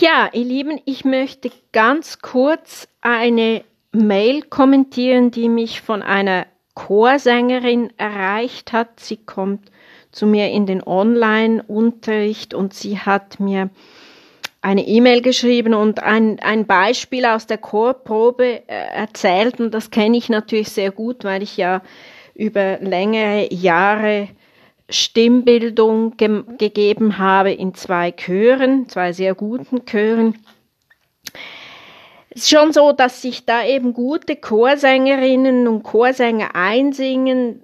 Ja, ihr Lieben, ich möchte ganz kurz eine Mail kommentieren, die mich von einer Chorsängerin erreicht hat. Sie kommt zu mir in den Online-Unterricht und sie hat mir eine E-Mail geschrieben und ein, ein Beispiel aus der Chorprobe äh, erzählt und das kenne ich natürlich sehr gut, weil ich ja über längere Jahre Stimmbildung ge gegeben habe in zwei Chören, zwei sehr guten Chören. Es ist schon so, dass sich da eben gute Chorsängerinnen und Chorsänger einsingen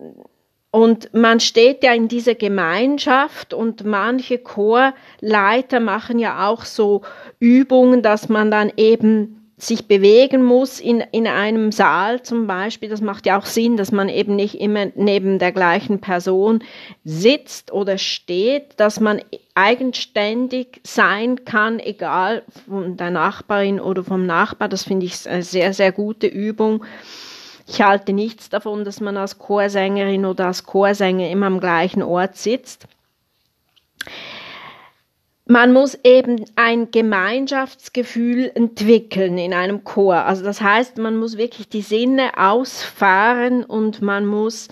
und man steht ja in dieser Gemeinschaft und manche Chorleiter machen ja auch so Übungen, dass man dann eben sich bewegen muss in, in einem Saal zum Beispiel. Das macht ja auch Sinn, dass man eben nicht immer neben der gleichen Person sitzt oder steht, dass man eigenständig sein kann, egal von der Nachbarin oder vom Nachbar. Das finde ich eine sehr, sehr gute Übung. Ich halte nichts davon, dass man als Chorsängerin oder als Chorsänger immer am gleichen Ort sitzt man muss eben ein Gemeinschaftsgefühl entwickeln in einem Chor. Also das heißt, man muss wirklich die Sinne ausfahren und man muss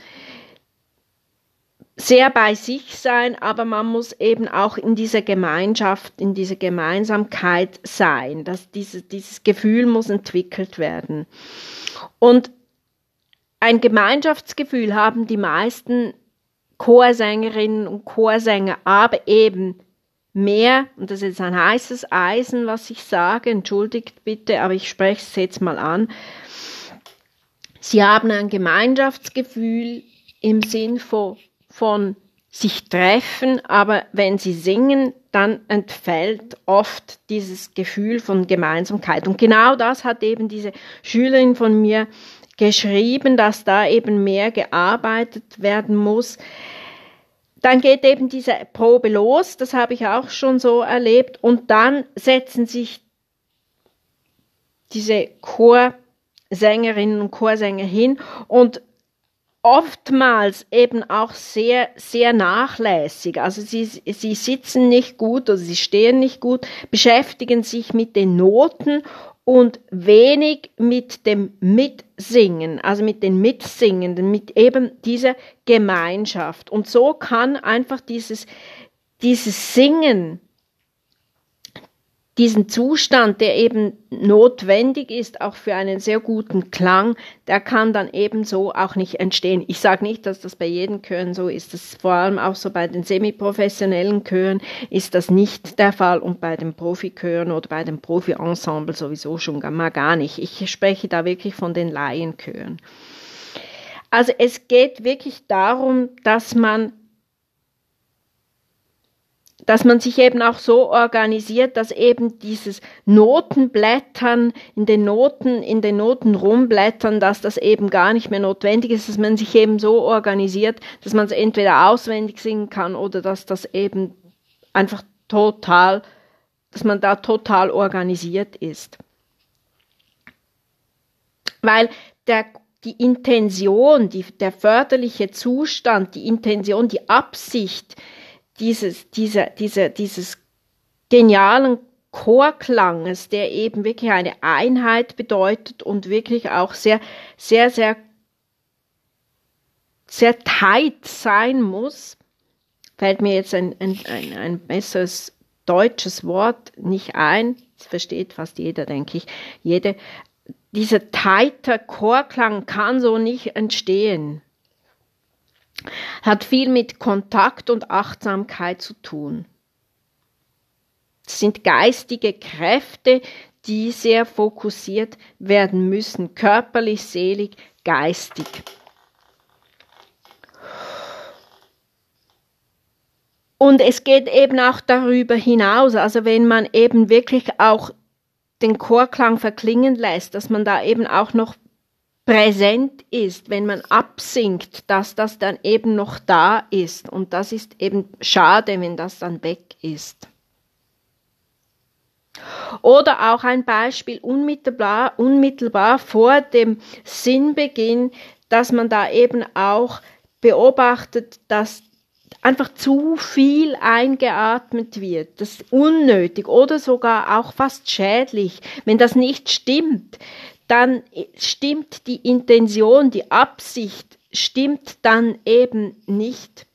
sehr bei sich sein, aber man muss eben auch in dieser Gemeinschaft, in dieser Gemeinsamkeit sein. Das, diese, dieses Gefühl muss entwickelt werden. Und ein Gemeinschaftsgefühl haben die meisten Chorsängerinnen und Chorsänger, aber eben mehr, und das ist jetzt ein heißes Eisen, was ich sage, entschuldigt bitte, aber ich spreche es jetzt mal an. Sie haben ein Gemeinschaftsgefühl im Sinn von, von sich treffen, aber wenn sie singen, dann entfällt oft dieses Gefühl von Gemeinsamkeit. Und genau das hat eben diese Schülerin von mir geschrieben, dass da eben mehr gearbeitet werden muss. Dann geht eben diese Probe los, das habe ich auch schon so erlebt, und dann setzen sich diese Chorsängerinnen und Chorsänger hin und oftmals eben auch sehr, sehr nachlässig. Also sie, sie sitzen nicht gut oder sie stehen nicht gut, beschäftigen sich mit den Noten und wenig mit dem Mitsingen, also mit den Mitsingenden, mit eben dieser Gemeinschaft. Und so kann einfach dieses, dieses Singen diesen Zustand, der eben notwendig ist, auch für einen sehr guten Klang, der kann dann ebenso auch nicht entstehen. Ich sage nicht, dass das bei jedem Chören so ist. Das vor allem auch so bei den semiprofessionellen Chören ist das nicht der Fall und bei den Profichören oder bei den Profi-Ensemble sowieso schon mal gar nicht. Ich spreche da wirklich von den Laienchören. Also es geht wirklich darum, dass man dass man sich eben auch so organisiert, dass eben dieses Notenblättern in den Noten, in den Noten rumblättern, dass das eben gar nicht mehr notwendig ist, dass man sich eben so organisiert, dass man es entweder auswendig singen kann oder dass das eben einfach total, dass man da total organisiert ist. Weil der die Intention, die, der förderliche Zustand, die Intention, die Absicht, dieses, dieser, dieser, dieses genialen Chorklanges, der eben wirklich eine Einheit bedeutet und wirklich auch sehr, sehr, sehr, sehr tight sein muss, fällt mir jetzt ein, ein, ein, ein besseres deutsches Wort nicht ein. Das versteht fast jeder, denke ich. Jede, dieser tighter Chorklang kann so nicht entstehen hat viel mit Kontakt und Achtsamkeit zu tun. Es sind geistige Kräfte, die sehr fokussiert werden müssen, körperlich, selig, geistig. Und es geht eben auch darüber hinaus, also wenn man eben wirklich auch den Chorklang verklingen lässt, dass man da eben auch noch präsent ist, wenn man absinkt, dass das dann eben noch da ist. Und das ist eben schade, wenn das dann weg ist. Oder auch ein Beispiel unmittelbar, unmittelbar vor dem Sinnbeginn, dass man da eben auch beobachtet, dass einfach zu viel eingeatmet wird. Das ist unnötig oder sogar auch fast schädlich. Wenn das nicht stimmt, dann stimmt die Intention, die Absicht stimmt dann eben nicht.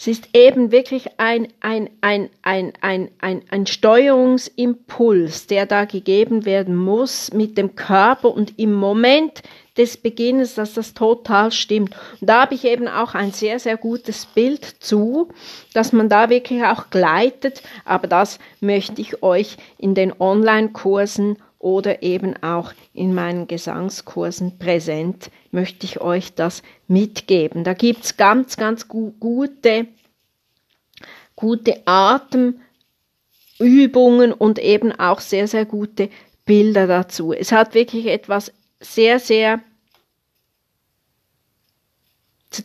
Es ist eben wirklich ein, ein, ein, ein, ein, ein, ein Steuerungsimpuls, der da gegeben werden muss mit dem Körper und im Moment des Beginnes, dass das total stimmt. Und da habe ich eben auch ein sehr, sehr gutes Bild zu, dass man da wirklich auch gleitet, aber das möchte ich euch in den Online-Kursen oder eben auch in meinen Gesangskursen präsent, möchte ich euch das mitgeben. Da gibt's ganz, ganz gu gute, gute Atemübungen und eben auch sehr, sehr gute Bilder dazu. Es hat wirklich etwas sehr, sehr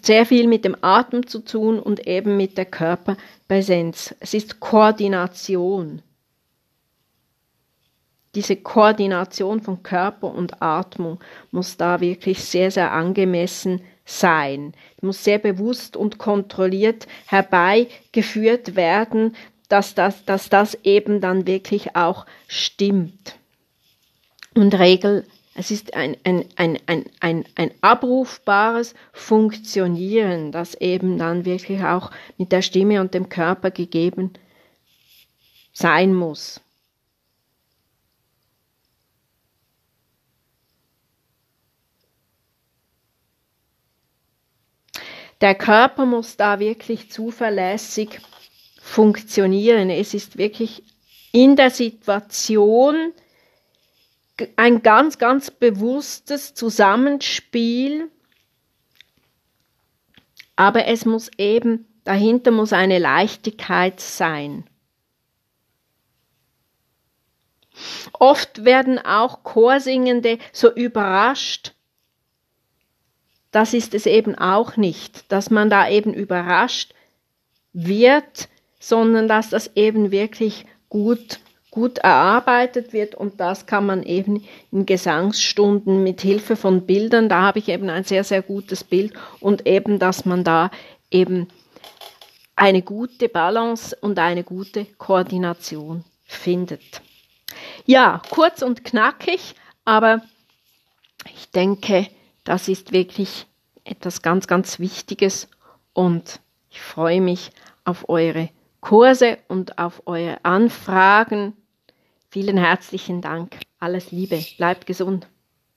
sehr viel mit dem Atem zu tun und eben mit der Körperpräsenz. Es ist Koordination diese Koordination von Körper und Atmung muss da wirklich sehr, sehr angemessen sein. Muss sehr bewusst und kontrolliert herbeigeführt werden, dass das, dass das eben dann wirklich auch stimmt. Und Regel, es ist ein, ein, ein, ein, ein, ein abrufbares Funktionieren, das eben dann wirklich auch mit der Stimme und dem Körper gegeben sein muss. Der Körper muss da wirklich zuverlässig funktionieren. Es ist wirklich in der Situation ein ganz, ganz bewusstes Zusammenspiel, aber es muss eben, dahinter muss eine Leichtigkeit sein. Oft werden auch Chorsingende so überrascht das ist es eben auch nicht, dass man da eben überrascht wird, sondern dass das eben wirklich gut gut erarbeitet wird und das kann man eben in Gesangsstunden mit Hilfe von Bildern, da habe ich eben ein sehr sehr gutes Bild und eben, dass man da eben eine gute Balance und eine gute Koordination findet. Ja, kurz und knackig, aber ich denke, das ist wirklich etwas ganz, ganz Wichtiges und ich freue mich auf eure Kurse und auf eure Anfragen. Vielen herzlichen Dank. Alles Liebe. Bleibt gesund.